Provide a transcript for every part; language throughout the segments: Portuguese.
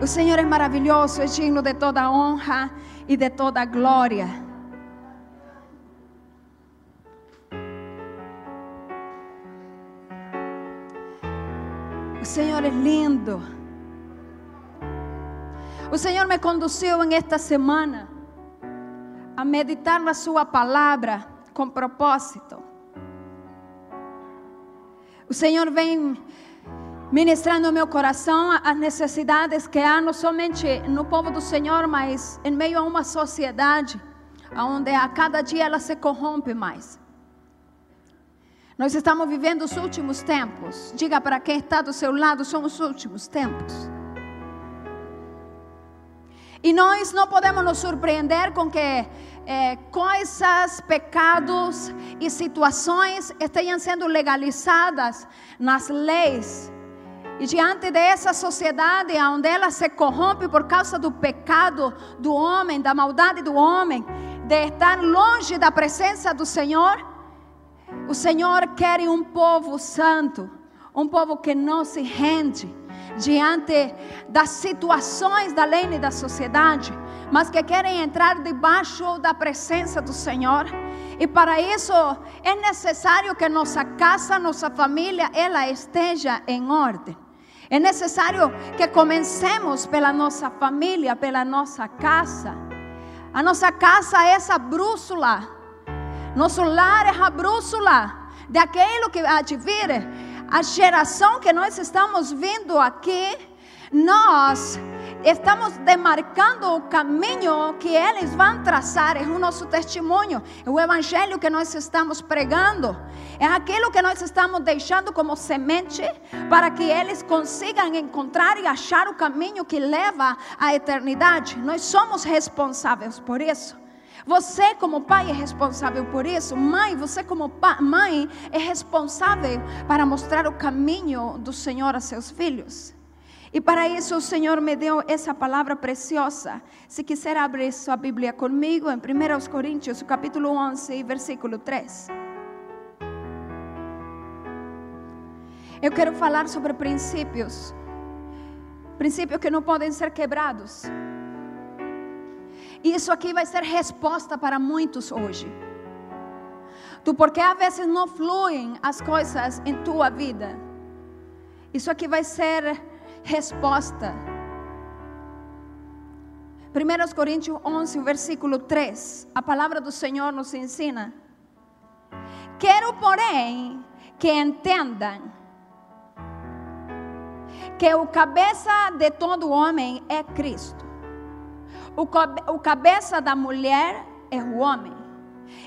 O Senhor é maravilhoso, é digno de toda honra e de toda glória. O Senhor é lindo. O Senhor me conduziu em esta semana a meditar na Sua palavra com propósito. O Senhor vem ministrando no meu coração as necessidades que há não somente no povo do Senhor, mas em meio a uma sociedade onde a cada dia ela se corrompe mais. Nós estamos vivendo os últimos tempos. Diga para quem está do seu lado, são os últimos tempos. E nós não podemos nos surpreender com que é, coisas, pecados e situações estejam sendo legalizadas nas leis. E diante dessa sociedade onde ela se corrompe por causa do pecado do homem, da maldade do homem, de estar longe da presença do Senhor, o Senhor quer um povo santo, um povo que não se rende diante das situações da lei e da sociedade, mas que querem entrar debaixo da presença do Senhor. E para isso é necessário que nossa casa, nossa família, ela esteja em ordem. É necessário que comecemos pela nossa família, pela nossa casa. A nossa casa é essa brússola. Nosso lar é a brússola daquilo que há de vir a geração que nós estamos vendo aqui, nós estamos demarcando o caminho que eles vão traçar, é o nosso testemunho, é o evangelho que nós estamos pregando, é aquilo que nós estamos deixando como semente para que eles consigam encontrar e achar o caminho que leva à eternidade. Nós somos responsáveis por isso. Você, como pai, é responsável por isso. Mãe, você, como mãe, é responsável para mostrar o caminho do Senhor a seus filhos. E para isso o Senhor me deu essa palavra preciosa. Se quiser abrir sua Bíblia comigo em 1 Coríntios, capítulo 11, versículo 3. Eu quero falar sobre princípios. Princípios que não podem ser quebrados. E isso aqui vai ser resposta para muitos hoje. Tu porque às vezes não fluem as coisas em tua vida. Isso aqui vai ser resposta. 1 Coríntios 11, versículo 3. A palavra do Senhor nos ensina. Quero, porém, que entendam que o cabeça de todo homem é Cristo o, o cabeça da mulher é o homem.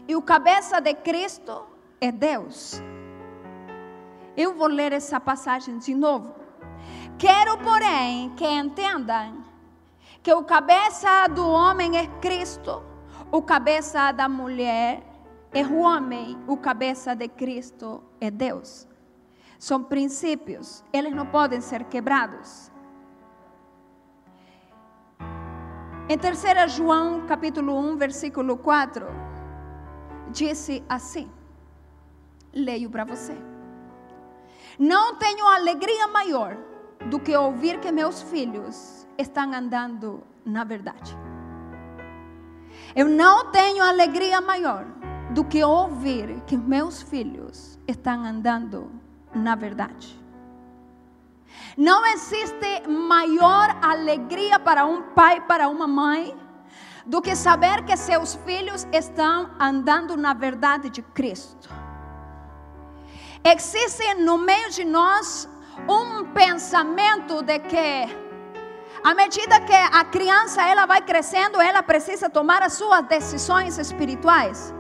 E o cabeça de Cristo é Deus. Eu vou ler essa passagem de novo. Quero, porém, que entendam que o cabeça do homem é Cristo, o cabeça da mulher é o homem, o cabeça de Cristo é Deus. São princípios, eles não podem ser quebrados. Em 3 João, capítulo 1, versículo 4, disse assim: Leio para você. Não tenho alegria maior do que ouvir que meus filhos estão andando na verdade. Eu não tenho alegria maior do que ouvir que meus filhos estão andando na verdade. Não existe maior alegria para um pai, para uma mãe, do que saber que seus filhos estão andando na verdade de Cristo. Existe no meio de nós um pensamento de que à medida que a criança ela vai crescendo, ela precisa tomar as suas decisões espirituais.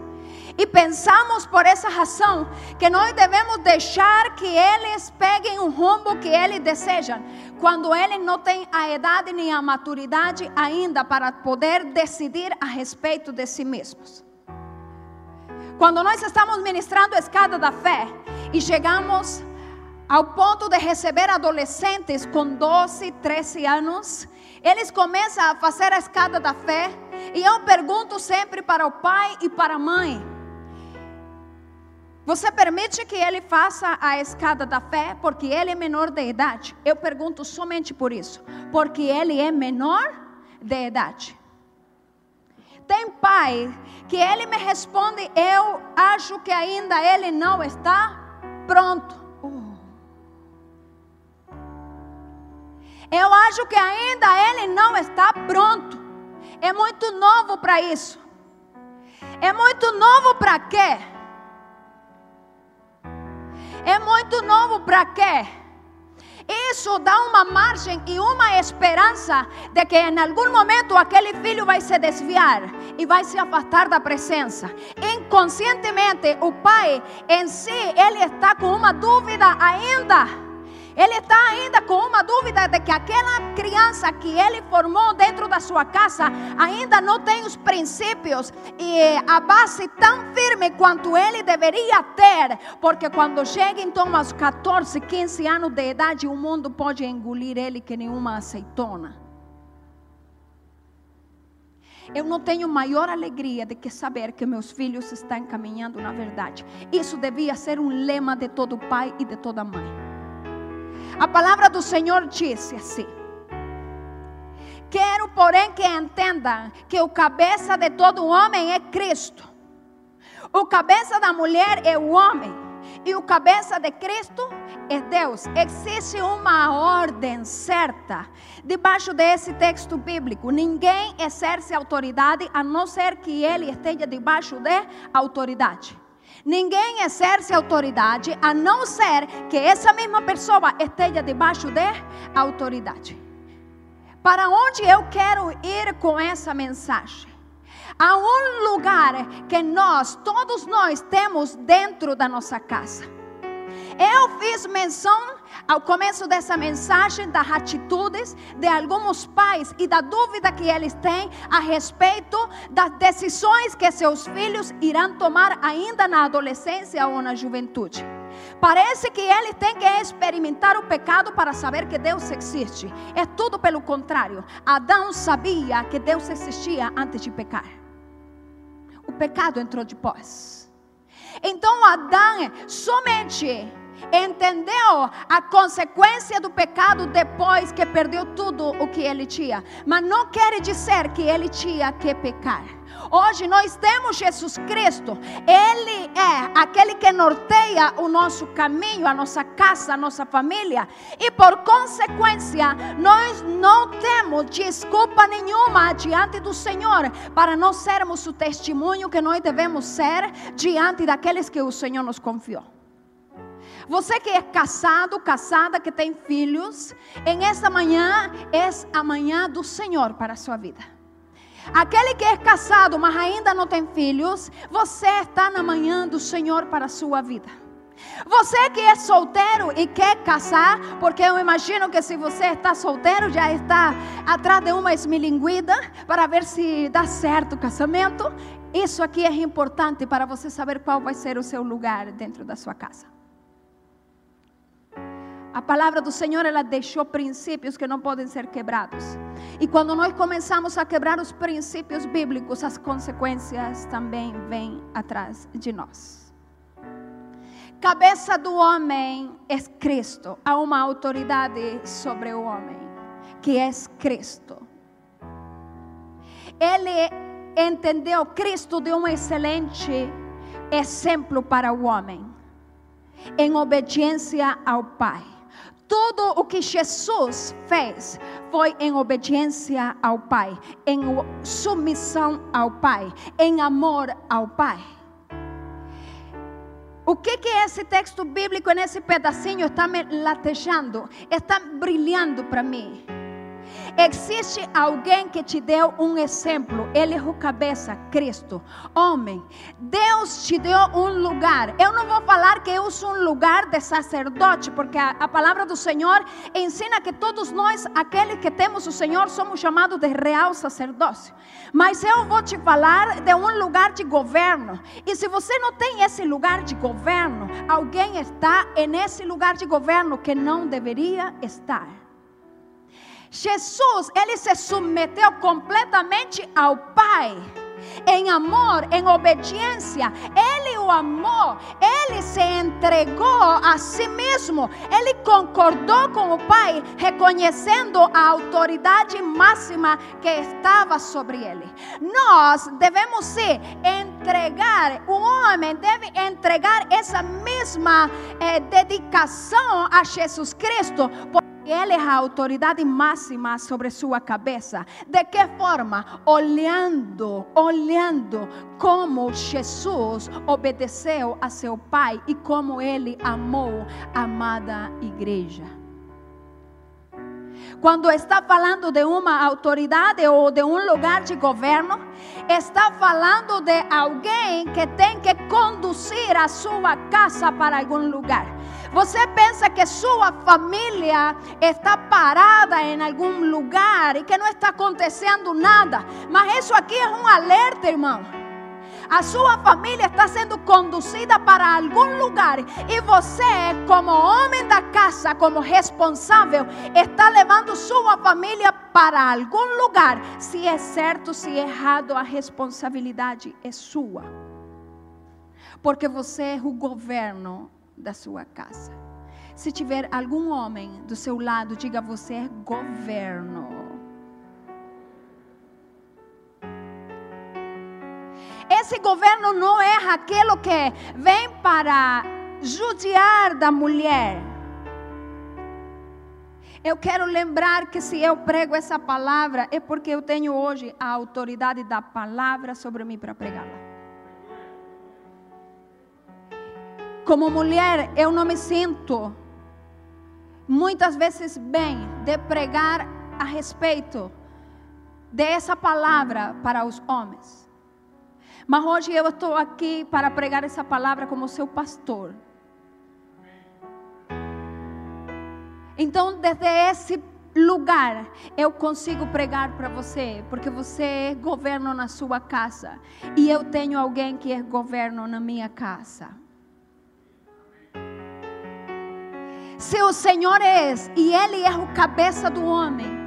E pensamos por essa razão que nós devemos deixar que eles peguem o rumo que eles desejam, quando eles não têm a idade nem a maturidade ainda para poder decidir a respeito de si mesmos. Quando nós estamos ministrando a escada da fé e chegamos ao ponto de receber adolescentes com 12, 13 anos, eles começam a fazer a escada da fé. E eu pergunto sempre para o pai e para a mãe: Você permite que ele faça a escada da fé porque ele é menor de idade? Eu pergunto somente por isso. Porque ele é menor de idade. Tem pai que ele me responde, eu acho que ainda ele não está pronto. Eu acho que ainda ele não está pronto. É muito novo para isso. É muito novo para quê? É muito novo para quê? Isso dá uma margem e uma esperança de que em algum momento aquele filho vai se desviar e vai se afastar da presença. Inconscientemente, o pai em si, ele está com uma dúvida ainda ele está ainda com uma dúvida de que aquela criança que ele formou dentro da sua casa ainda não tem os princípios e a base tão firme quanto ele deveria ter, porque quando chega então aos 14, 15 anos de idade, o mundo pode engolir ele que nenhuma azeitona. Eu não tenho maior alegria de que saber que meus filhos estão caminhando na verdade. Isso devia ser um lema de todo pai e de toda mãe. A palavra do Senhor disse assim: Quero, porém, que entendam que o cabeça de todo homem é Cristo. O cabeça da mulher é o homem. E o cabeça de Cristo é Deus. Existe uma ordem certa debaixo desse texto bíblico. Ninguém exerce autoridade a não ser que ele esteja debaixo de autoridade. Ninguém exerce autoridade a não ser que essa mesma pessoa esteja debaixo de autoridade. Para onde eu quero ir com essa mensagem? Há um lugar que nós, todos nós, temos dentro da nossa casa. Eu fiz menção ao começo dessa mensagem das atitudes de alguns pais e da dúvida que eles têm a respeito das decisões que seus filhos irão tomar ainda na adolescência ou na juventude. Parece que eles têm que experimentar o pecado para saber que Deus existe. É tudo pelo contrário. Adão sabia que Deus existia antes de pecar. O pecado entrou depois. Então Adão somente entendeu a consequência do pecado depois que perdeu tudo o que ele tinha. Mas não quer dizer que ele tinha que pecar. Hoje nós temos Jesus Cristo, Ele é aquele que norteia o nosso caminho, a nossa casa, a nossa família, e por consequência, nós não temos desculpa nenhuma diante do Senhor para não sermos o testemunho que nós devemos ser diante daqueles que o Senhor nos confiou. Você que é casado, casada, que tem filhos, em esta manhã é a manhã do Senhor para a sua vida. Aquele que é casado, mas ainda não tem filhos, você está na manhã do Senhor para a sua vida. Você que é solteiro e quer casar, porque eu imagino que se você está solteiro, já está atrás de uma esmilinguida para ver se dá certo o casamento. Isso aqui é importante para você saber qual vai ser o seu lugar dentro da sua casa. A palavra do Senhor, ela deixou princípios que não podem ser quebrados. E quando nós começamos a quebrar os princípios bíblicos, as consequências também vêm atrás de nós. Cabeça do homem é Cristo. Há uma autoridade sobre o homem, que é Cristo. Ele entendeu Cristo de um excelente exemplo para o homem, em obediência ao Pai. Tudo o que Jesus fez foi em obediência ao Pai, em submissão ao Pai, em amor ao Pai. O que, que esse texto bíblico, nesse pedacinho, está me latejando, está brilhando para mim? Existe alguém que te deu um exemplo. Ele é o cabeça, Cristo. Homem, Deus te deu um lugar. Eu não vou falar que eu sou um lugar de sacerdote, porque a, a palavra do Senhor ensina que todos nós, aqueles que temos o Senhor, somos chamados de real sacerdócio. Mas eu vou te falar de um lugar de governo. E se você não tem esse lugar de governo, alguém está nesse lugar de governo que não deveria estar. Jesus, ele se submeteu completamente ao Pai. em amor, em obediência. Ele o amou, ele se entregou a si mesmo, ele concordou com o Pai, reconhecendo a autoridade máxima que estava sobre ele. Nós devemos se entregar, o homem deve entregar essa mesma eh, dedicação a Jesus Cristo. Ele é a autoridade máxima sobre sua cabeça. De que forma? Olhando, olhando como Jesus obedeceu a seu Pai e como ele amou a amada igreja. Quando está falando de uma autoridade ou de um lugar de governo, está falando de alguém que tem que conduzir a sua casa para algum lugar. Você pensa que sua família está parada em algum lugar e que não está acontecendo nada, mas isso aqui é um alerta, irmão. A sua família está sendo conduzida para algum lugar e você, como homem da casa, como responsável, está levando sua família para algum lugar. Se é certo, se é errado, a responsabilidade é sua. Porque você é o governo da sua casa. Se tiver algum homem do seu lado, diga você é governo. Esse governo não é aquilo que vem para judiar da mulher. Eu quero lembrar que se eu prego essa palavra é porque eu tenho hoje a autoridade da palavra sobre mim para pregá-la. Como mulher, eu não me sinto muitas vezes bem de pregar a respeito dessa palavra para os homens. Mas hoje eu estou aqui para pregar essa palavra como seu pastor. Então, desde esse lugar, eu consigo pregar para você, porque você é governo na sua casa e eu tenho alguém que é governo na minha casa. Se o Senhor é e Ele é o cabeça do homem,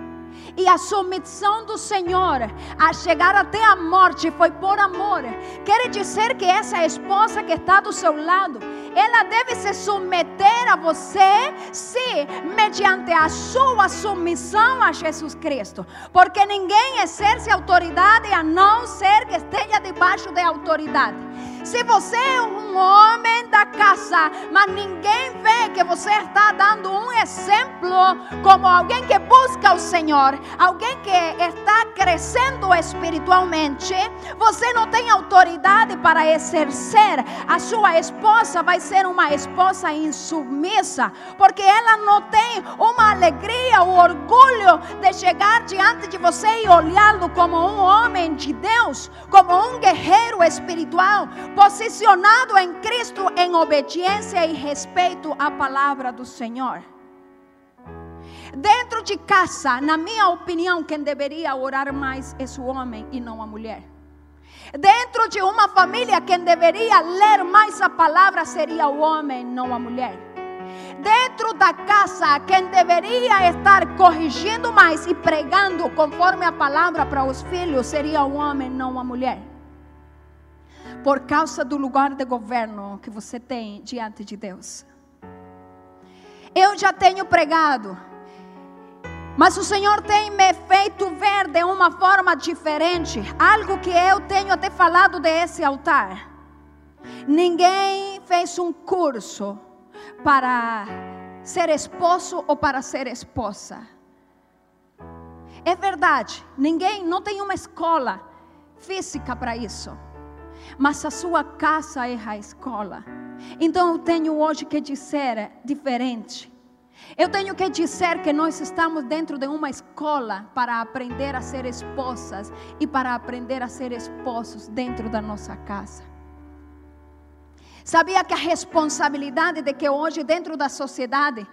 e a submissão do Senhor a chegar até a morte foi por amor. Quer dizer que essa esposa que está do seu lado, ela deve se submeter a você, sim, mediante a sua submissão a Jesus Cristo. Porque ninguém exerce autoridade a não ser que esteja debaixo de autoridade. Se você é um homem da casa, mas ninguém vê que você está dando um exemplo como alguém que busca o Senhor, alguém que está crescendo espiritualmente, você não tem autoridade para exercer. A sua esposa vai ser uma esposa insubmissa, porque ela não tem uma alegria, o orgulho de chegar diante de você e olhá-lo como um homem de Deus, como um guerreiro espiritual posicionado em Cristo em obediência e respeito à palavra do Senhor. Dentro de casa, na minha opinião, quem deveria orar mais é o homem e não a mulher. Dentro de uma família, quem deveria ler mais a palavra seria o homem, não a mulher. Dentro da casa, quem deveria estar corrigindo mais e pregando conforme a palavra para os filhos seria o homem, não a mulher por causa do lugar de governo que você tem diante de Deus. Eu já tenho pregado, mas o Senhor tem me feito ver de uma forma diferente, algo que eu tenho até falado desse altar. Ninguém fez um curso para ser esposo ou para ser esposa. É verdade, ninguém, não tem uma escola física para isso mas a sua casa é a escola. Então eu tenho hoje que dizer diferente. Eu tenho que dizer que nós estamos dentro de uma escola para aprender a ser esposas e para aprender a ser esposos dentro da nossa casa. Sabia que a responsabilidade de que hoje dentro da sociedade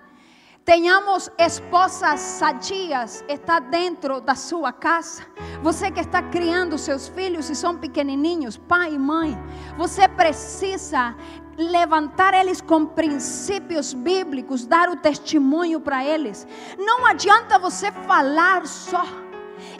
Tenhamos esposas sadias, está dentro da sua casa. Você que está criando seus filhos e são pequenininhos, pai e mãe, você precisa levantar eles com princípios bíblicos, dar o testemunho para eles. Não adianta você falar só.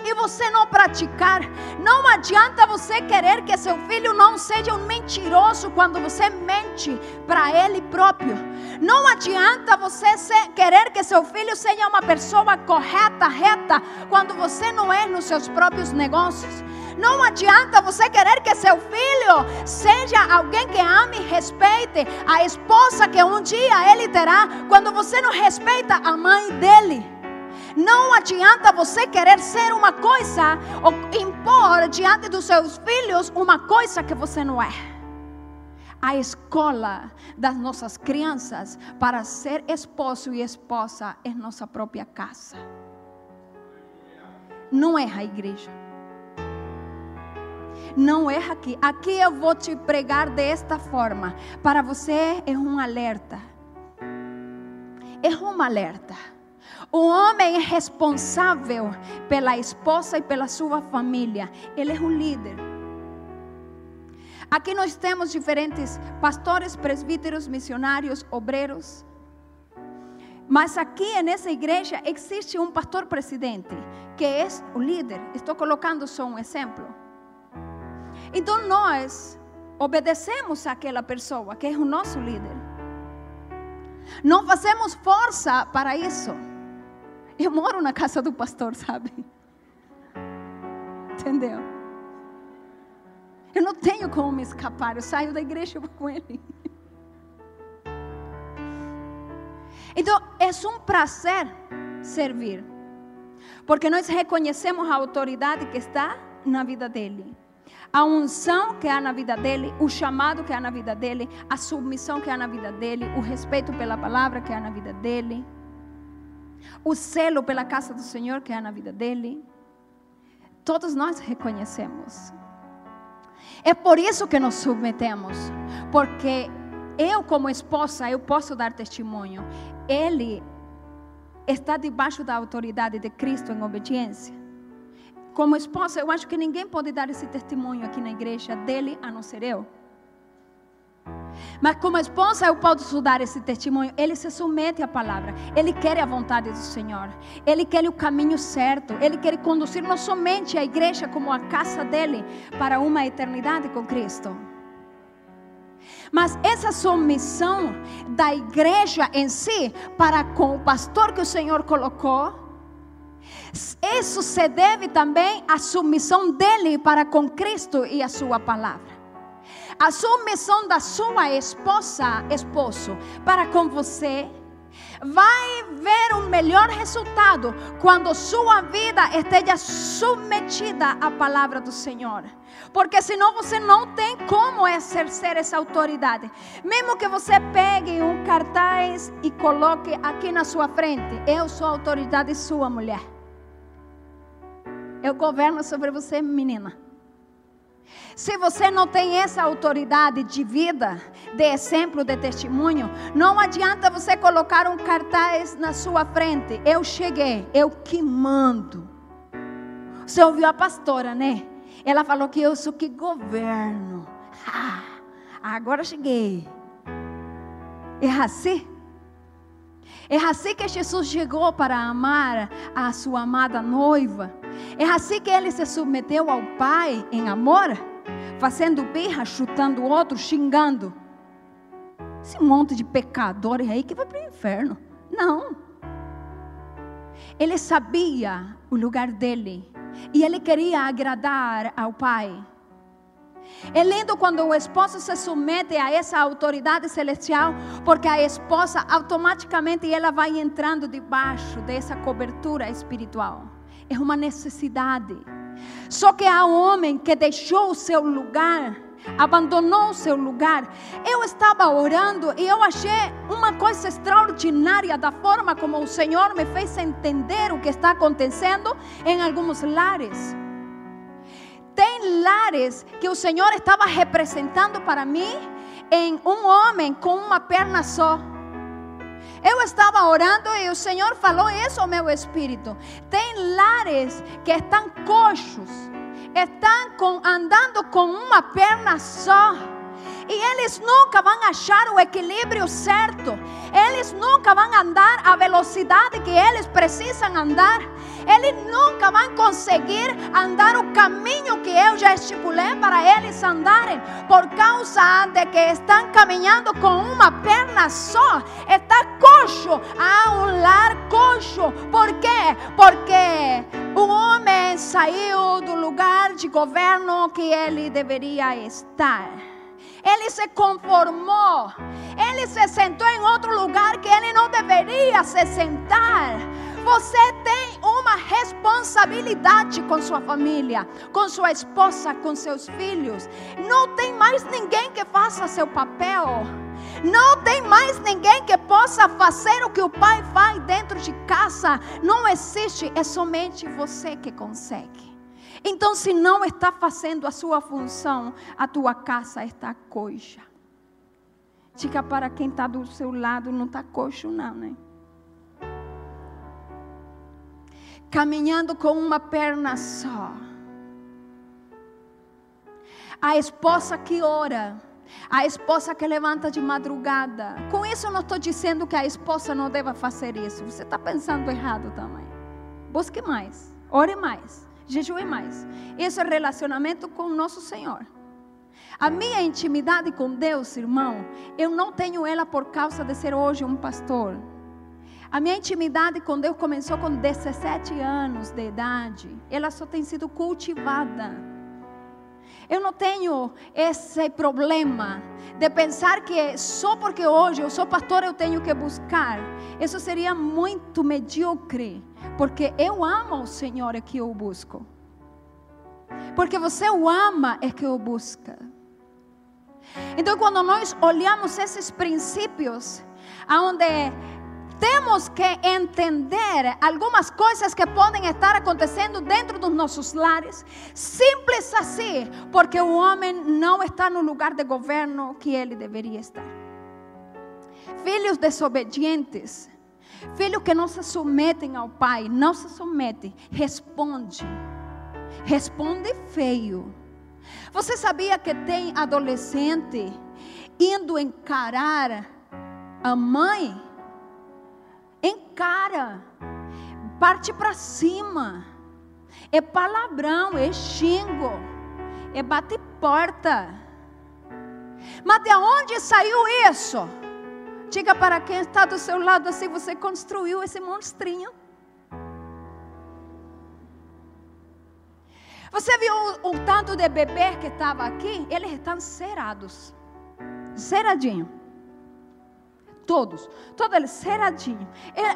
e você não praticar. Não adianta você querer que seu filho não seja um mentiroso quando você mente para ele próprio. Não adianta você ser, querer que seu filho seja uma pessoa correta, reta, quando você não é nos seus próprios negócios. Não adianta você querer que seu filho seja alguém que ame e respeite a esposa que um dia ele terá, quando você não respeita a mãe dele. Não adianta você querer ser uma coisa ou impor diante dos seus filhos uma coisa que você não é. A escola das nossas crianças para ser esposo e esposa é nossa própria casa. Não é a igreja. Não é aqui. Aqui eu vou te pregar desta forma. Para você é um alerta. É um alerta. O homem é responsável pela esposa e pela sua família. Ele é um líder. Aqui nós temos diferentes pastores, presbíteros, missionários, obreiros. Mas aqui nessa igreja existe um pastor presidente, que é o líder. Estou colocando só um exemplo. Então nós obedecemos àquela pessoa que é o nosso líder. Não fazemos força para isso. Eu moro na casa do pastor, sabe? Entendeu? Eu não tenho como me escapar. Eu saio da igreja e vou com ele. Então, é um prazer servir. Porque nós reconhecemos a autoridade que está na vida dele. A unção que há na vida dele, o chamado que há na vida dele, a submissão que há na vida dele, o respeito pela palavra que há na vida dele o selo pela casa do Senhor que há na vida dele. Todos nós reconhecemos. É por isso que nos submetemos, porque eu como esposa, eu posso dar testemunho. Ele está debaixo da autoridade de Cristo em obediência. Como esposa, eu acho que ninguém pode dar esse testemunho aqui na igreja dele a não ser eu. Mas como esposa eu posso dar esse testemunho. Ele se submete à palavra. Ele quer a vontade do Senhor. Ele quer o caminho certo. Ele quer conduzir não somente a igreja como a casa dele para uma eternidade com Cristo. Mas essa submissão da igreja em si para com o pastor que o Senhor colocou, isso se deve também à submissão dele para com Cristo e a sua palavra a submissão da sua esposa, esposo, para com você, vai ver um melhor resultado quando sua vida esteja submetida à palavra do Senhor. Porque senão você não tem como exercer essa autoridade. Mesmo que você pegue um cartaz e coloque aqui na sua frente: Eu sou autoridade sua mulher. Eu governo sobre você, menina. Se você não tem essa autoridade de vida, de exemplo, de testemunho, não adianta você colocar um cartaz na sua frente. Eu cheguei, eu que mando. Você ouviu a pastora, né? Ela falou que eu sou que governo. Ah, agora cheguei. É assim? É assim que Jesus chegou para amar a sua amada noiva. É assim que ele se submeteu ao Pai em amor, fazendo birra, chutando o outro, xingando. Esse monte de pecadores aí que vai para o inferno. Não. Ele sabia o lugar dele e ele queria agradar ao Pai. É lindo quando o esposo se submete a essa autoridade celestial, porque a esposa automaticamente ela vai entrando debaixo dessa cobertura espiritual. É uma necessidade. Só que há um homem que deixou o seu lugar, abandonou o seu lugar. Eu estava orando e eu achei uma coisa extraordinária da forma como o Senhor me fez entender o que está acontecendo em alguns lares. Tem lares que o Senhor estava representando para mim em um homem com uma perna só. Eu estava orando e o Senhor falou isso ao meu espírito. Tem lares que estão coxos, estão com, andando com uma perna só. E eles nunca vão achar o equilíbrio certo. Eles nunca vão andar a velocidade que eles precisam andar. Eles nunca vão conseguir andar o caminho que eu já estipulei para eles andarem, por causa de que estão caminhando com uma perna só. Está coxo, a um lar coxo. Por quê? Porque o homem saiu do lugar de governo que ele deveria estar. Ele se conformou. Ele se sentou em outro lugar que ele não deveria se sentar. Você tem uma responsabilidade com sua família, com sua esposa, com seus filhos. Não tem mais ninguém que faça seu papel. Não tem mais ninguém que possa fazer o que o pai faz dentro de casa. Não existe, é somente você que consegue. Então, se não está fazendo a sua função, a tua casa está coxa. Diga para quem está do seu lado, não está coxo, não, né? Caminhando com uma perna só. A esposa que ora, a esposa que levanta de madrugada. Com isso, eu não estou dizendo que a esposa não deva fazer isso. Você está pensando errado também. Busque mais, ore mais jejue mais. Esse é relacionamento com nosso Senhor. A minha intimidade com Deus, irmão, eu não tenho ela por causa de ser hoje um pastor. A minha intimidade com Deus começou com 17 anos de idade. Ela só tem sido cultivada. Eu não tenho esse problema de pensar que só porque hoje eu sou pastor eu tenho que buscar. Isso seria muito medíocre. Porque eu amo o Senhor é que eu busco. Porque você o ama é que eu busca. Então, quando nós olhamos esses princípios, aonde temos que entender algumas coisas que podem estar acontecendo dentro dos nossos lares, simples assim, porque o homem não está no lugar de governo que ele deveria estar. Filhos desobedientes, Filhos que não se submetem ao pai, não se submetem, responde. Responde feio. Você sabia que tem adolescente indo encarar a mãe? Encara, parte para cima. É palavrão, é xingo, é bate porta. Mas de onde saiu isso? Diga para quem está do seu lado assim: você construiu esse monstrinho. Você viu o, o tanto de bebê que estava aqui? Eles estão cerados. Ceradinho. Todos. Todos eles ceradinho.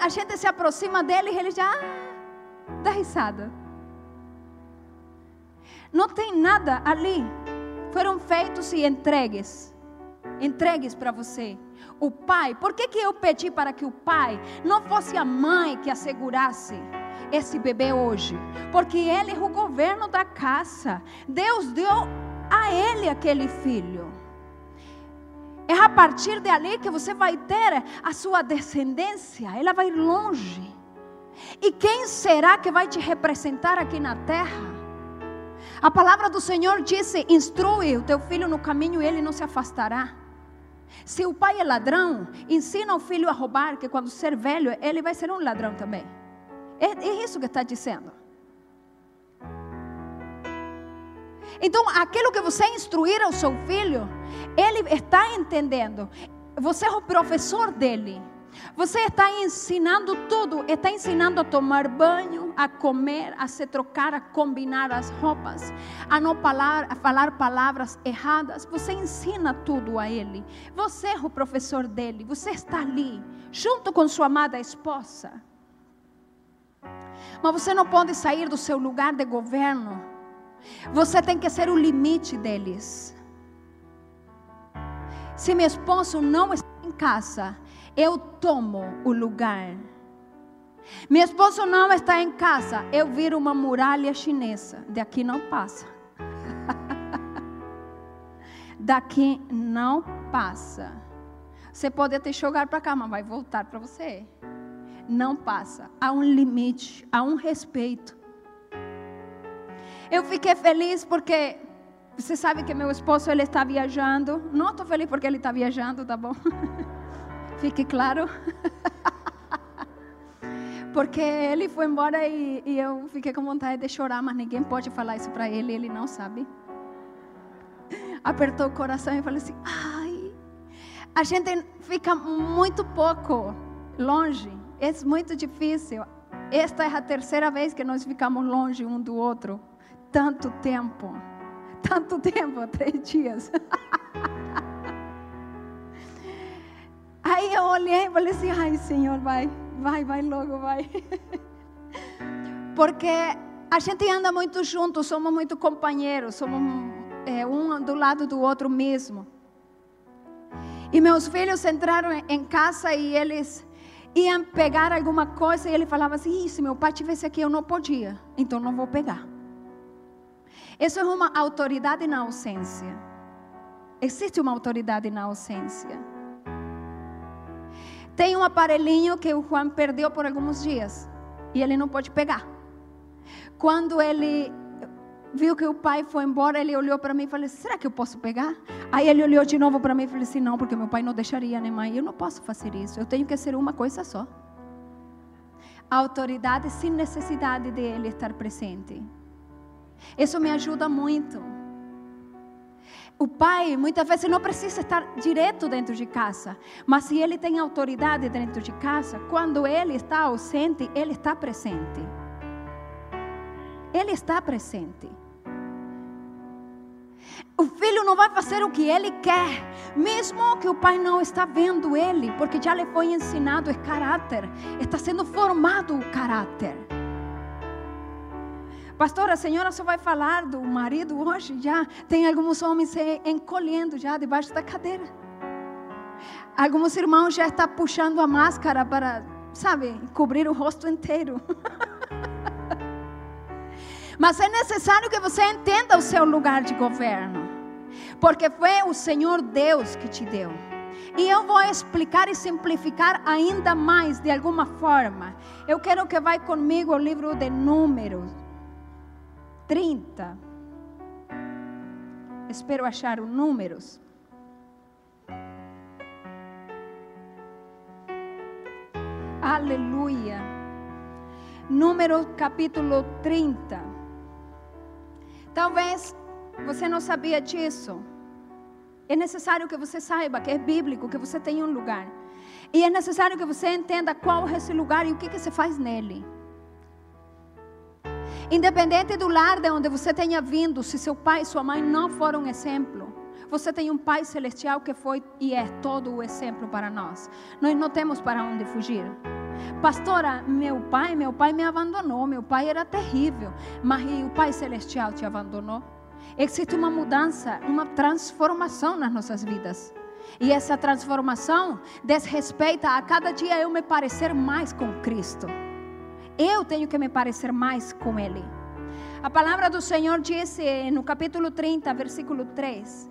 A gente se aproxima dele e ele já ah, dá risada. Não tem nada ali. Foram feitos e entregues. Entregues para você o pai. Por que, que eu pedi para que o pai não fosse a mãe que assegurasse esse bebê hoje? Porque ele é o governo da casa. Deus deu a ele aquele filho. É a partir de ali que você vai ter a sua descendência, ela vai longe. E quem será que vai te representar aqui na terra? A palavra do Senhor disse: instrui o teu filho no caminho e ele não se afastará. Se o pai é ladrão, ensina o filho a roubar, que quando ser velho, ele vai ser um ladrão também. É, é isso que está dizendo. Então, aquilo que você instruir ao seu filho, ele está entendendo. Você é o professor dele. Você está ensinando tudo, está ensinando a tomar banho, a comer, a se trocar, a combinar as roupas, a não falar, a falar palavras erradas. Você ensina tudo a ele. Você é o professor dele. Você está ali, junto com sua amada esposa. Mas você não pode sair do seu lugar de governo. Você tem que ser o limite deles. Se meu esposo não está em casa, eu tomo o lugar. Meu esposo não está em casa, eu viro uma muralha chinesa. Daqui não passa. Daqui não passa. Você pode até jogar para cá, mas vai voltar para você. Não passa. Há um limite, há um respeito. Eu fiquei feliz porque Você sabe que meu esposo ele está viajando. Não estou feliz porque ele está viajando, tá bom? Fique claro. porque ele foi embora e, e, eu fiquei com vontade de chorar, mas ninguém pode falar isso para ele, ele não sabe. Apertou o coração e falou assim: ai, a gente fica muito pouco longe, é muito difícil. Esta é a terceira vez que nós ficamos longe um do outro, tanto tempo tanto tempo, três dias. Aí eu olhei e falei assim, ai Senhor, vai, vai, vai logo, vai. Porque a gente anda muito junto, somos muito companheiros, somos é, um do lado do outro mesmo. E meus filhos entraram em casa e eles iam pegar alguma coisa e ele falava assim: se meu pai tivesse aqui eu não podia, então não vou pegar. Isso é uma autoridade na ausência. Existe uma autoridade na ausência. Tem um aparelhinho que o Juan perdeu por alguns dias e ele não pode pegar. Quando ele viu que o pai foi embora, ele olhou para mim e falou: Será que eu posso pegar? Aí ele olhou de novo para mim e falou assim: Não, porque meu pai não deixaria, nem mãe. Eu não posso fazer isso. Eu tenho que ser uma coisa só. A autoridade sem necessidade de ele estar presente. Isso me ajuda muito. O pai muitas vezes não precisa estar direto dentro de casa, mas se ele tem autoridade dentro de casa, quando ele está ausente, ele está presente. Ele está presente. O filho não vai fazer o que ele quer, mesmo que o pai não está vendo ele, porque já lhe foi ensinado o caráter, está sendo formado o caráter. Pastor, a senhora só vai falar do marido hoje já. Tem alguns homens se encolhendo já debaixo da cadeira. Alguns irmãos já estão puxando a máscara para, sabe, cobrir o rosto inteiro. Mas é necessário que você entenda o seu lugar de governo. Porque foi o Senhor Deus que te deu. E eu vou explicar e simplificar ainda mais de alguma forma. Eu quero que vá comigo ao livro de Números. 30. Espero achar os números. Aleluia. Número capítulo 30. Talvez você não sabia disso. É necessário que você saiba que é bíblico, que você tem um lugar. E é necessário que você entenda qual é esse lugar e o que, que se faz nele. Independente do lar de onde você tenha vindo, se seu pai e sua mãe não foram exemplo, você tem um Pai celestial que foi e é todo o exemplo para nós. Nós não temos para onde fugir. Pastora, meu pai, meu pai me abandonou, meu pai era terrível, mas o Pai celestial te abandonou? Existe uma mudança, uma transformação nas nossas vidas. E essa transformação desrespeita a cada dia eu me parecer mais com Cristo. Eu tenho que me parecer mais com Ele. A palavra do Senhor diz no capítulo 30, versículo 3: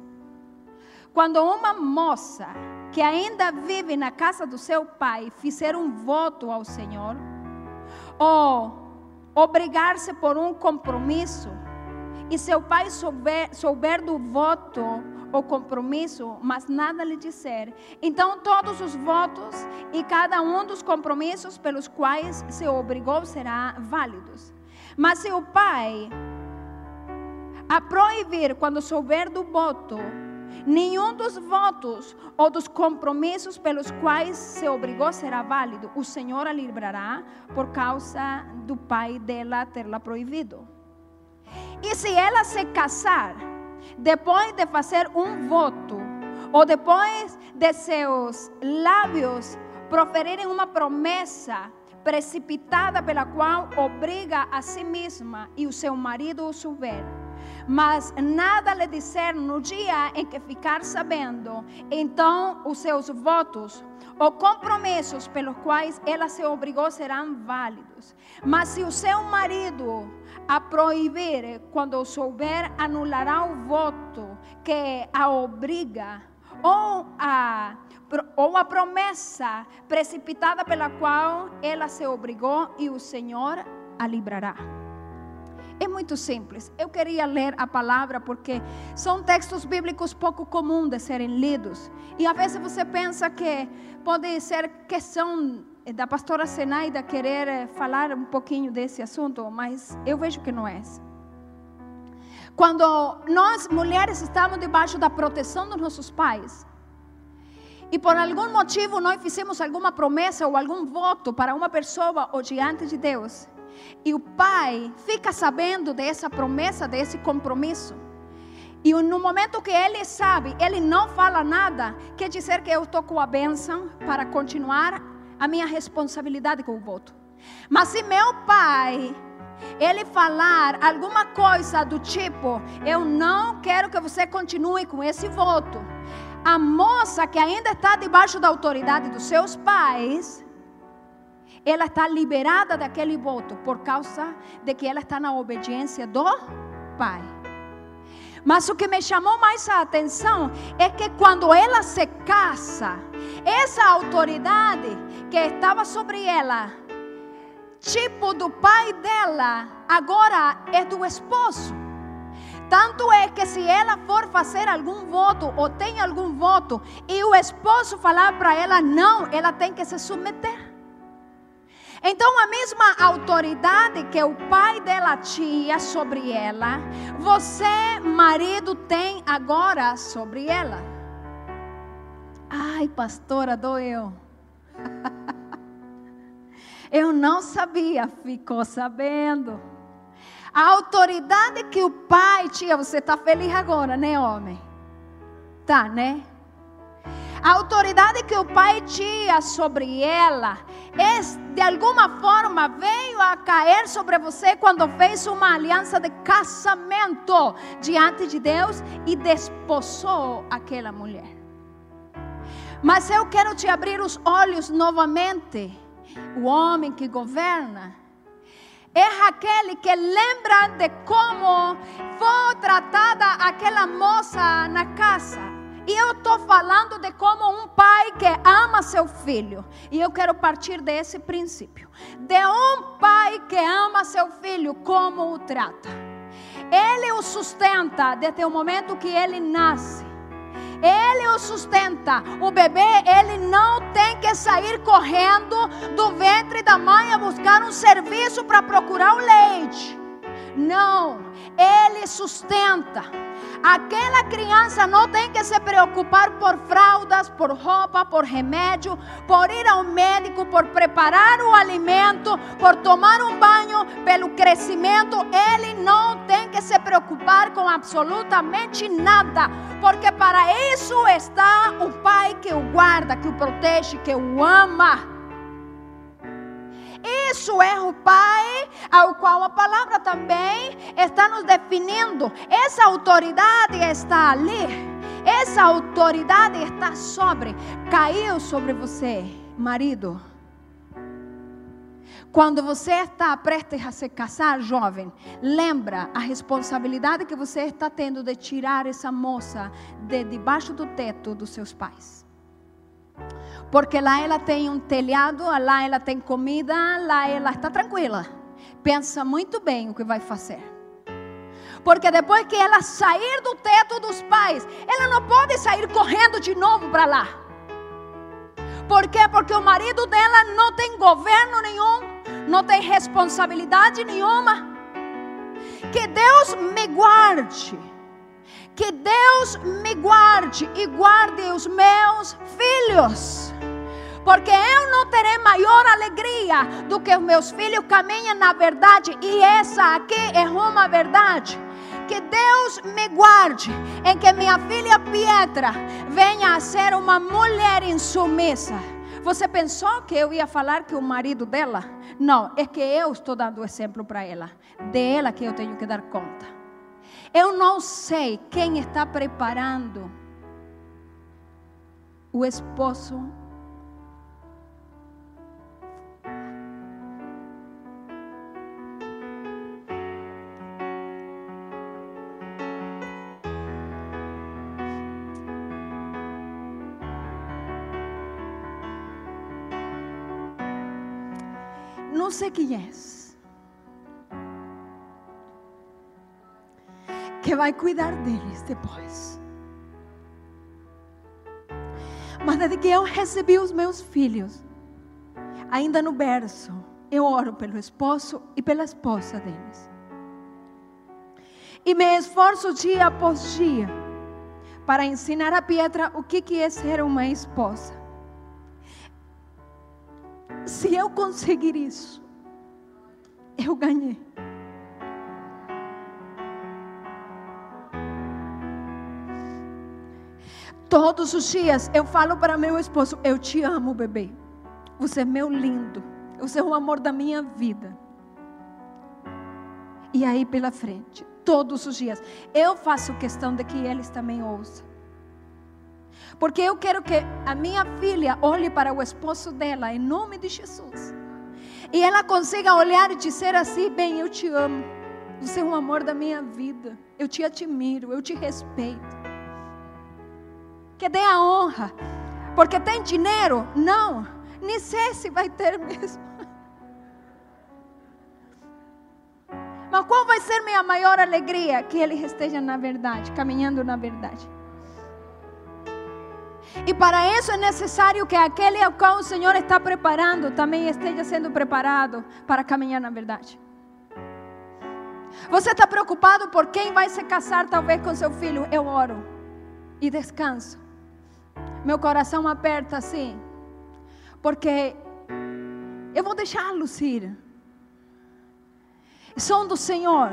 Quando uma moça que ainda vive na casa do seu pai fizer um voto ao Senhor, ou obrigar-se por um compromisso, e seu pai souber, souber do voto o compromisso, mas nada lhe disser. Então todos os votos e cada um dos compromissos pelos quais se obrigou será válidos. Mas se o pai a proibir quando souber do voto, nenhum dos votos ou dos compromissos pelos quais se obrigou será válido. O Senhor a livrará por causa do pai dela ter-la proibido. E se ela se casar, depois de fazer um voto, ou depois de seus lábios proferirem uma promessa precipitada pela qual obriga a si mesma e o seu marido a souber, mas nada lhe disser no dia em que ficar sabendo, então os seus votos ou compromissos pelos quais ela se obrigou serão válidos. Mas se o seu marido a proibir, quando souber, anulará o voto que a obriga, ou a, ou a promessa precipitada pela qual ela se obrigou, e o Senhor a livrará. É muito simples. Eu queria ler a palavra porque são textos bíblicos pouco comuns de serem lidos. E às vezes você pensa que pode ser questão da pastora Senaida querer eh, falar um pouquinho desse assunto, mas eu vejo que não é. Quando nós mulheres estamos debaixo da proteção dos nossos pais, e por algum motivo nós fizemos alguma promessa ou algum voto para uma pessoa ou diante de Deus, e o pai fica sabendo dessa promessa, desse compromisso, e no momento que ele sabe, ele não fala nada, quer dizer que eu estou com a bênção para continuar a minha responsabilidade com o voto. Mas se meu pai ele falar alguma coisa do tipo: Eu não quero que você continue com esse voto. A moça que ainda está debaixo da autoridade dos seus pais, ela está liberada daquele voto por causa de que ela está na obediência do pai. Mas o que me chamou mais a atenção é que quando ela se casa, essa autoridade que estava sobre ela, tipo do pai dela, agora é do esposo. Tanto é que se ela for fazer algum voto ou tem algum voto e o esposo falar para ela não, ela tem que se submeter. Então, a mesma autoridade que o pai dela tinha sobre ela, você, marido, tem agora sobre ela. Ai, pastora, doeu. Eu não sabia, ficou sabendo. A autoridade que o pai tinha, você está feliz agora, né, homem? Tá, né? A autoridade que o pai tinha sobre ela, de alguma forma veio a cair sobre você quando fez uma aliança de casamento diante de Deus e desposou aquela mulher. Mas eu quero te abrir os olhos novamente. O homem que governa é aquele que lembra de como foi tratada aquela moça na casa. E eu estou falando de como um pai que ama seu filho. E eu quero partir desse princípio. De um pai que ama seu filho, como o trata. Ele o sustenta desde o momento que ele nasce. Ele o sustenta. O bebê, ele não tem que sair correndo do ventre da mãe a buscar um serviço para procurar o leite. Não, ele sustenta. Aquela criança não tem que se preocupar por fraldas, por roupa, por remédio, por ir ao médico, por preparar o alimento, por tomar um banho, pelo crescimento. Ele não tem que se preocupar com absolutamente nada, porque para isso está o pai que o guarda, que o protege, que o ama. Isso é o Pai, ao qual a palavra também está nos definindo. Essa autoridade está ali. Essa autoridade está sobre, caiu sobre você, marido. Quando você está prestes a se casar, jovem, lembra a responsabilidade que você está tendo de tirar essa moça de debaixo do teto dos seus pais. Porque lá ela tem um telhado, lá ela tem comida, lá ela está tranquila. Pensa muito bem o que vai fazer. Porque depois que ela sair do teto dos pais, ela não pode sair correndo de novo para lá. Por quê? Porque o marido dela não tem governo nenhum, não tem responsabilidade nenhuma. Que Deus me guarde. Que Deus me guarde e guarde os meus filhos porque eu não terei maior alegria do que os meus filhos caminhem na verdade, e essa aqui é uma verdade. Que Deus me guarde em que minha filha Pietra venha a ser uma mulher insumissa. Você pensou que eu ia falar que o marido dela? Não, é que eu estou dando exemplo para ela. De ela que eu tenho que dar conta. Eu não sei quem está preparando o esposo não sei quem é. Vai cuidar deles depois. Mas desde que eu recebi os meus filhos, ainda no berço, eu oro pelo esposo e pela esposa deles. E me esforço dia após dia para ensinar a Pietra o que é ser uma esposa. Se eu conseguir isso, eu ganhei. Todos os dias eu falo para meu esposo: Eu te amo, bebê. Você é meu lindo. Você é o amor da minha vida. E aí pela frente, todos os dias, eu faço questão de que eles também ouçam. Porque eu quero que a minha filha olhe para o esposo dela em nome de Jesus. E ela consiga olhar e dizer assim: Bem, eu te amo. Você é o amor da minha vida. Eu te admiro, eu te respeito. Que dê a honra. Porque tem dinheiro? Não. Nem sei se vai ter mesmo. Mas qual vai ser minha maior alegria? Que ele esteja na verdade, caminhando na verdade. E para isso é necessário que aquele ao qual o Senhor está preparando também esteja sendo preparado para caminhar na verdade. Você está preocupado por quem vai se casar talvez com seu filho? Eu oro e descanso. Meu coração aperta assim, porque eu vou deixá-los ir. São do Senhor,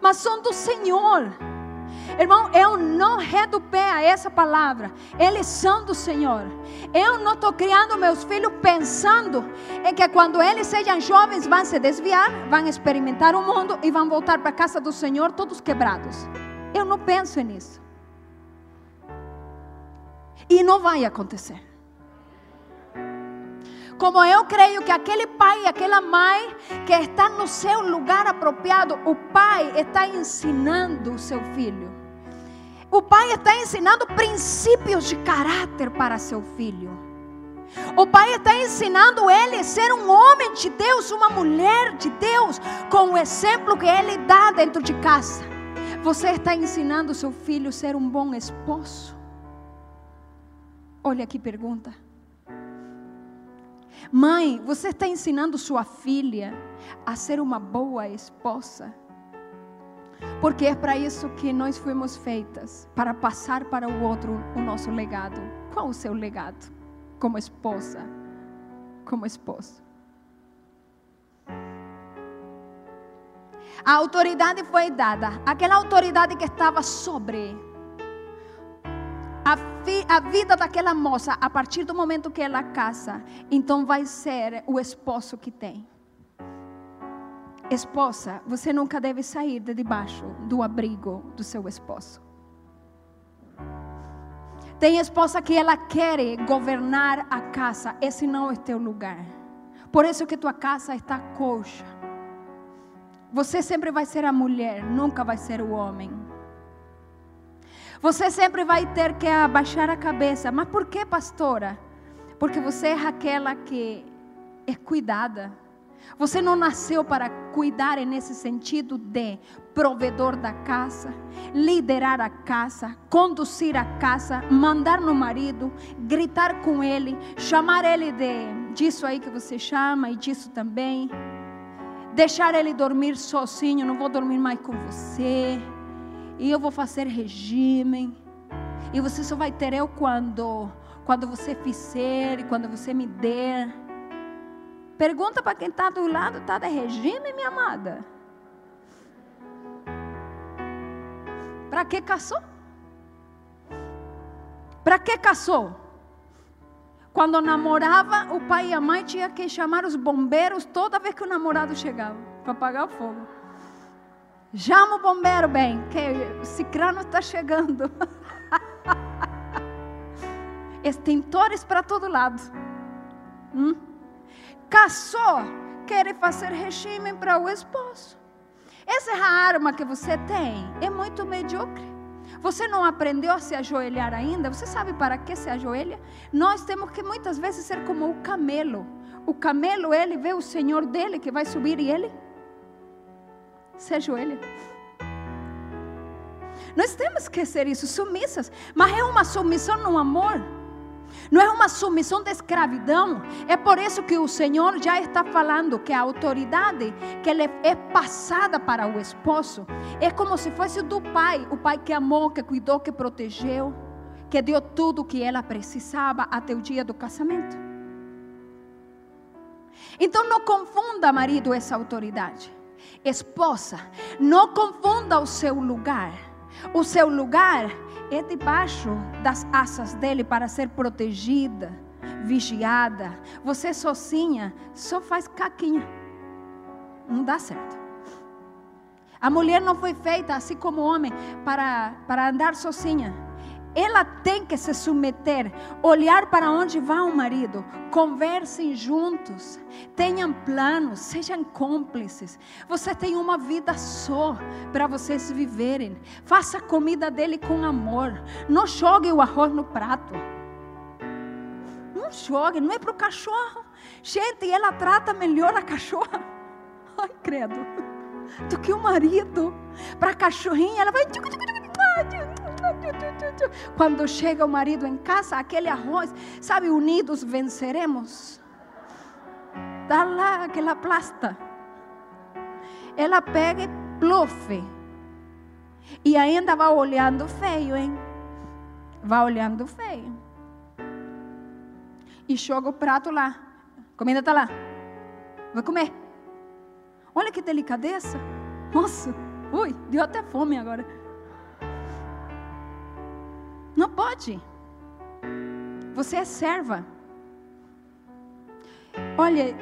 mas são do Senhor. Irmão, eu não redo pé a essa palavra. Eles são do Senhor. Eu não estou criando meus filhos pensando em que quando eles sejam jovens vão se desviar, vão experimentar o mundo e vão voltar para a casa do Senhor todos quebrados. Eu não penso nisso. E não vai acontecer. Como eu creio que aquele pai e aquela mãe que está no seu lugar apropriado, o pai está ensinando o seu filho. O pai está ensinando princípios de caráter para seu filho. O pai está ensinando ele a ser um homem de Deus, uma mulher de Deus, com o exemplo que ele dá dentro de casa. Você está ensinando seu filho a ser um bom esposo? Olha que pergunta. Mãe, você está ensinando sua filha a ser uma boa esposa? Porque é para isso que nós fomos feitas para passar para o outro o nosso legado. Qual o seu legado? Como esposa, como esposo. A autoridade foi dada, aquela autoridade que estava sobre a, fi, a vida daquela moça, a partir do momento que ela casa, então vai ser o esposo que tem. Esposa, você nunca deve sair de debaixo do abrigo do seu esposo. Tem esposa que ela quer governar a casa, esse não é teu lugar. Por isso que tua casa está coxa. Você sempre vai ser a mulher, nunca vai ser o homem. Você sempre vai ter que abaixar a cabeça. Mas por que, pastora? Porque você é aquela que é cuidada. Você não nasceu para cuidar nesse sentido de provedor da casa, liderar a casa, conduzir a casa, mandar no marido, gritar com ele, chamar ele de disso aí que você chama e disso também. Deixar ele dormir sozinho, não vou dormir mais com você e eu vou fazer regime. E você só vai ter eu quando, quando você fizer quando você me der. Pergunta para quem está do lado, está de regime, minha amada? Para que casou? Para que casou? Quando namorava, o pai e a mãe tinham que chamar os bombeiros toda vez que o namorado chegava para apagar o fogo. Chama o bombeiro bem, que o cicrano está chegando. Extintores para todo lado. Hum? Casou, quer fazer regime para o esposo. Essa é arma que você tem, é muito medíocre. Você não aprendeu a se ajoelhar ainda? Você sabe para que se ajoelha? Nós temos que muitas vezes ser como o camelo. O camelo, ele vê o senhor dele que vai subir e ele se ajoelha. Nós temos que ser isso, submissas. Mas é uma submissão no amor. Não é uma submissão de escravidão. É por isso que o Senhor já está falando que a autoridade que ele é passada para o esposo é como se fosse do pai, o pai que amou, que cuidou, que protegeu, que deu tudo o que ela precisava até o dia do casamento. Então não confunda, marido, essa autoridade. Esposa, não confunda o seu lugar. O seu lugar é debaixo das asas dele para ser protegida, vigiada. Você sozinha só faz caquinha. Não dá certo. A mulher não foi feita assim como o homem para, para andar sozinha ela tem que se submeter, olhar para onde vai o marido, conversem juntos, tenham planos, sejam cúmplices. Você tem uma vida só para vocês viverem. Faça a comida dele com amor. Não jogue o arroz no prato. Não jogue, não é para o cachorro. Gente, ela trata melhor a cachorra. Ai, credo. Do que o marido. Para a cachorrinha, ela vai. Quando chega o marido em casa, aquele arroz, sabe, unidos venceremos. Dá lá aquela plasta. Ela pega e plufe. E ainda vai olhando feio, hein? Vai olhando feio. E joga o prato lá. Comida está lá. Vai comer. Olha que delicadeza. Nossa, ui, deu até fome agora. Não pode. Você é serva. Olha,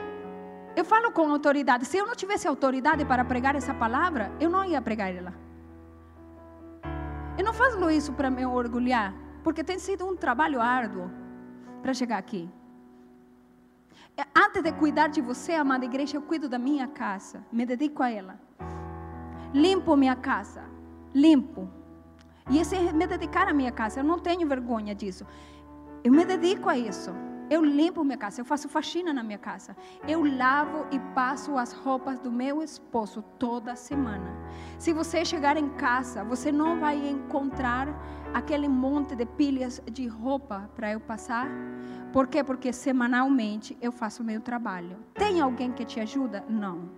eu falo com autoridade. Se eu não tivesse autoridade para pregar essa palavra, eu não ia pregar ela. Eu não faço isso para me orgulhar, porque tem sido um trabalho árduo para chegar aqui. É, antes de cuidar de você, amada igreja, eu cuido da minha casa, me dedico a ela. Limpo minha casa, limpo e esse é me dedicar à minha casa. Eu não tenho vergonha disso. Eu me dedico a isso. Eu limpo minha casa, eu faço faxina na minha casa. Eu lavo e passo as roupas do meu esposo toda semana. Se você chegar em casa, você não vai encontrar aquele monte de pilhas de roupa para eu passar. Por quê? Porque semanalmente eu faço o meu trabalho. Tem alguém que te ajuda? Não.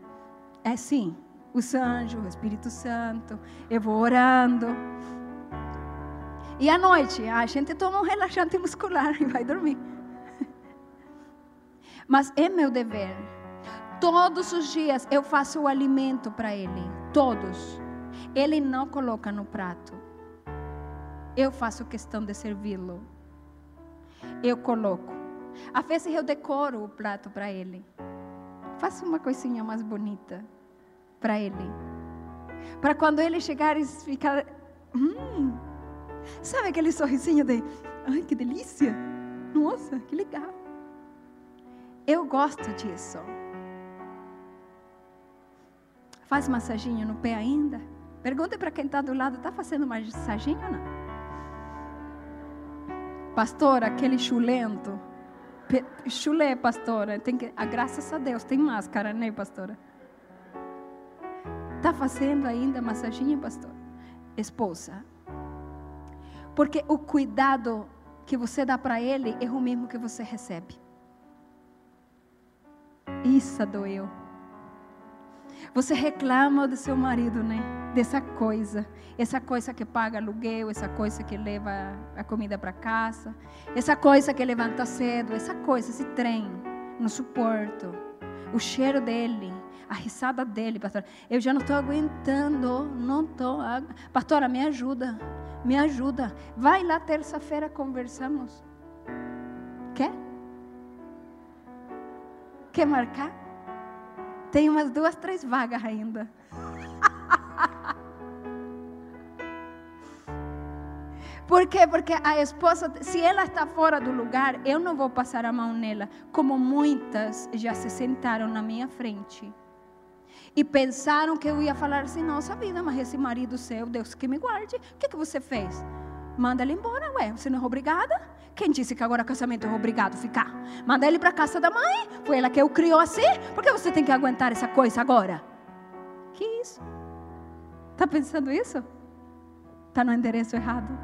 É sim. Os anjos, o Espírito Santo. Eu vou orando. E à noite, a gente toma um relaxante muscular e vai dormir. Mas é meu dever. Todos os dias eu faço o alimento para ele. Todos. Ele não coloca no prato. Eu faço questão de servi-lo. Eu coloco. Às vezes eu decoro o prato para ele. Faço uma coisinha mais bonita para ele. Para quando ele chegar e ficar. Hum, Sabe aquele sorrisinho de, ai que delícia, nossa, que legal. Eu gosto disso. Faz massaginho no pé ainda? Pergunta para quem está do lado, está fazendo massaginho ou não? Pastor, aquele chulento. Chulé, pastora. Tem que, ah, graças a Deus, tem máscara, né, pastora? Está fazendo ainda massaginho, pastor? Esposa, porque o cuidado que você dá para ele é o mesmo que você recebe. Isso doeu. Você reclama do seu marido, né? Dessa coisa. Essa coisa que paga aluguel, essa coisa que leva a comida para casa, essa coisa que levanta cedo, essa coisa, esse trem. Não suporto. O cheiro dele, a risada dele, pastor. Eu já não estou aguentando, não estou. Pastora, me ajuda me ajuda. Vai lá terça-feira conversamos. Quer? Quer marcar? Tem umas duas, três vagas ainda. Por quê? Porque a esposa, se ela está fora do lugar, eu não vou passar a mão nela, como muitas já se sentaram na minha frente e pensaram que eu ia falar assim: nossa vida, mas esse marido seu, Deus que me guarde, o que, que você fez? Manda ele embora, ué, você não é obrigada? Quem disse que agora casamento é obrigado ficar? Manda ele para casa da mãe, foi ela que o criou assim, por que você tem que aguentar essa coisa agora? Que isso? Está pensando isso? Está no endereço errado.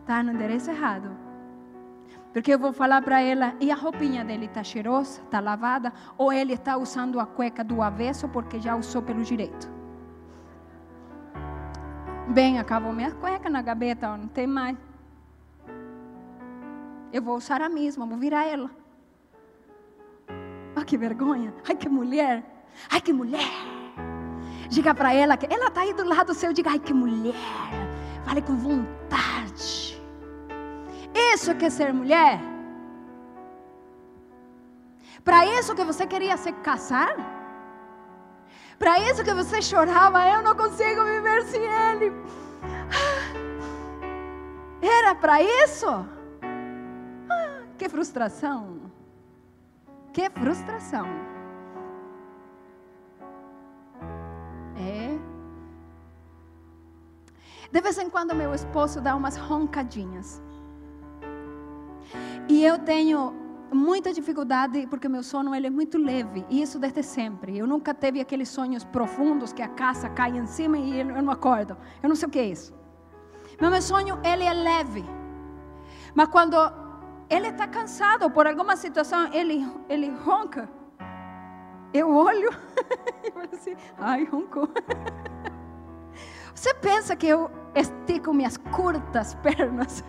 Está no endereço errado. Porque eu vou falar para ela, e a roupinha dele está cheirosa, está lavada, ou ele está usando a cueca do avesso porque já usou pelo direito. Bem, acabou minha cueca na gaveta, não tem mais. Eu vou usar a mesma, vou virar ela. Ah, que vergonha. Ai, que mulher. Ai, que mulher. Diga para ela que ela está aí do lado seu. Diga, ai, que mulher. Fale com vontade. Isso que é ser mulher. Para isso que você queria se casar? Para isso que você chorava, eu não consigo viver sem ele. Era para isso? Ah, que frustração. Que frustração. É. De vez em quando meu esposo dá umas roncadinhas. E eu tenho muita dificuldade porque meu sono ele é muito leve e isso desde sempre. Eu nunca teve aqueles sonhos profundos que a casa cai em cima e eu não acordo. Eu não sei o que é isso. Mas meu sonho ele é leve. Mas quando ele está cansado por alguma situação, ele, ele ronca. Eu olho e falo assim, ai, roncou. Você pensa que eu estico minhas curtas pernas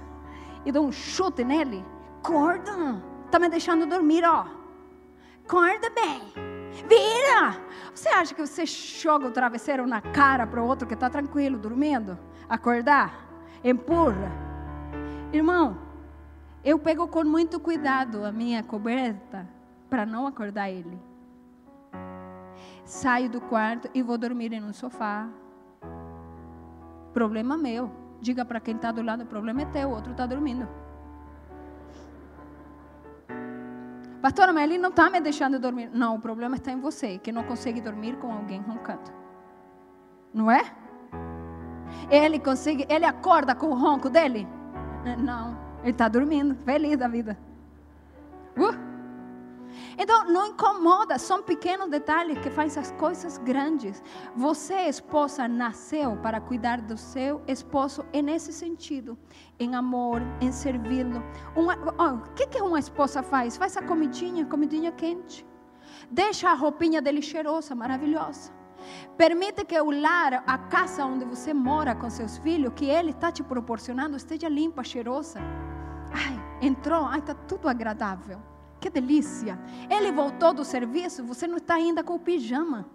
e dou um chute nele? Acorda, está me deixando dormir, ó. Acorda bem, vira. Você acha que você joga o travesseiro na cara para o outro que está tranquilo, dormindo? Acordar? Empurra. Irmão, eu pego com muito cuidado a minha coberta para não acordar ele. Saio do quarto e vou dormir em um sofá. Problema meu. Diga para quem está do lado: o problema é teu, o outro está dormindo. Pastora, mas ele não está me deixando dormir. Não, o problema está em você, que não consegue dormir com alguém roncando. Não é? Ele consegue, ele acorda com o ronco dele? Não. Ele está dormindo, feliz da vida. Então, não incomoda, são pequenos detalhes que fazem as coisas grandes. Você, esposa, nasceu para cuidar do seu esposo nesse sentido, em amor, em servi-lo. Oh, o que, que uma esposa faz? Faz a comidinha, comidinha quente. Deixa a roupinha dele cheirosa, maravilhosa. Permite que o lar, a casa onde você mora com seus filhos, que ele está te proporcionando, esteja limpa, cheirosa. Ai, entrou, ai, está tudo agradável. Que delícia. Ele voltou do serviço, você não está ainda com o pijama.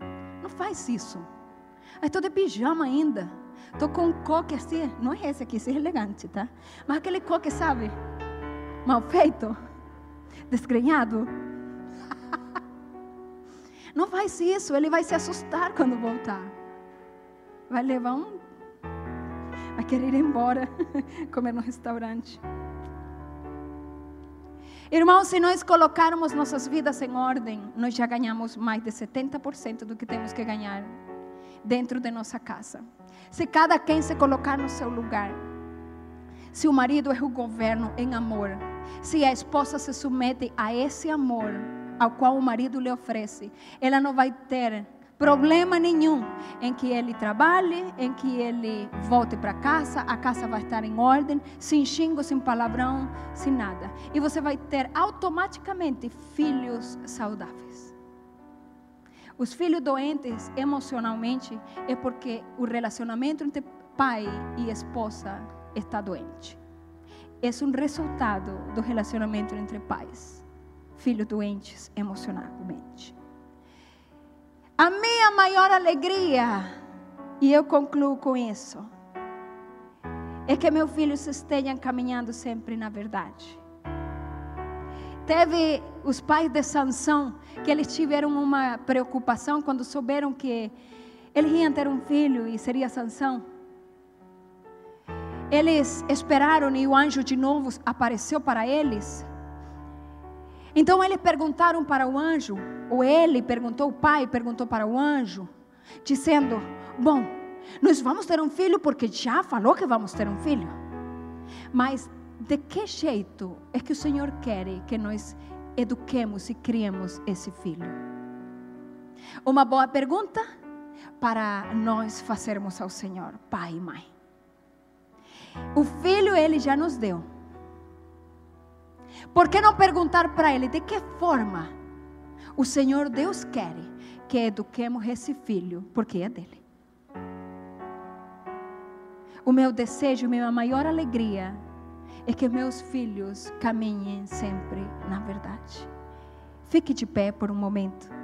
Não faz isso. estou de pijama ainda. Estou com um coque assim. Não é esse aqui, esse é elegante, tá? Mas aquele coque, sabe? Mal feito. Desgrenhado. Não faz isso. Ele vai se assustar quando voltar. Vai levar um. Vai querer ir embora. Comer no restaurante. Irmãos, se nós colocarmos nossas vidas em ordem, nós já ganhamos mais de 70% do que temos que ganhar dentro de nossa casa. Se cada quem se colocar no seu lugar, se o marido é o governo em amor, se a esposa se submete a esse amor ao qual o marido lhe oferece, ela não vai ter problema nenhum em que ele trabalhe, em que ele volte para casa, a casa vai estar em ordem, sem xingo, sem palavrão, sem nada. E você vai ter automaticamente filhos saudáveis. Os filhos doentes emocionalmente é porque o relacionamento entre pai e esposa está doente. É um resultado do relacionamento entre pais, filhos doentes emocionalmente. A minha maior alegria, e eu concluo com isso, é que meus filhos estejam caminhando sempre na verdade. Teve os pais de Sansão que eles tiveram uma preocupação quando souberam que eles iam ter um filho e seria Sansão. Eles esperaram e o anjo de novo apareceu para eles então eles perguntaram para o anjo, ou ele perguntou, o pai perguntou para o anjo, dizendo: Bom, nós vamos ter um filho porque já falou que vamos ter um filho. Mas de que jeito é que o Senhor quer que nós eduquemos e criemos esse filho? Uma boa pergunta para nós fazermos ao Senhor, pai e mãe. O filho ele já nos deu. Por que não perguntar para ele de que forma o Senhor Deus quer que eduquemos esse filho, porque é dele. O meu desejo, minha maior alegria é que meus filhos caminhem sempre na verdade. Fique de pé por um momento.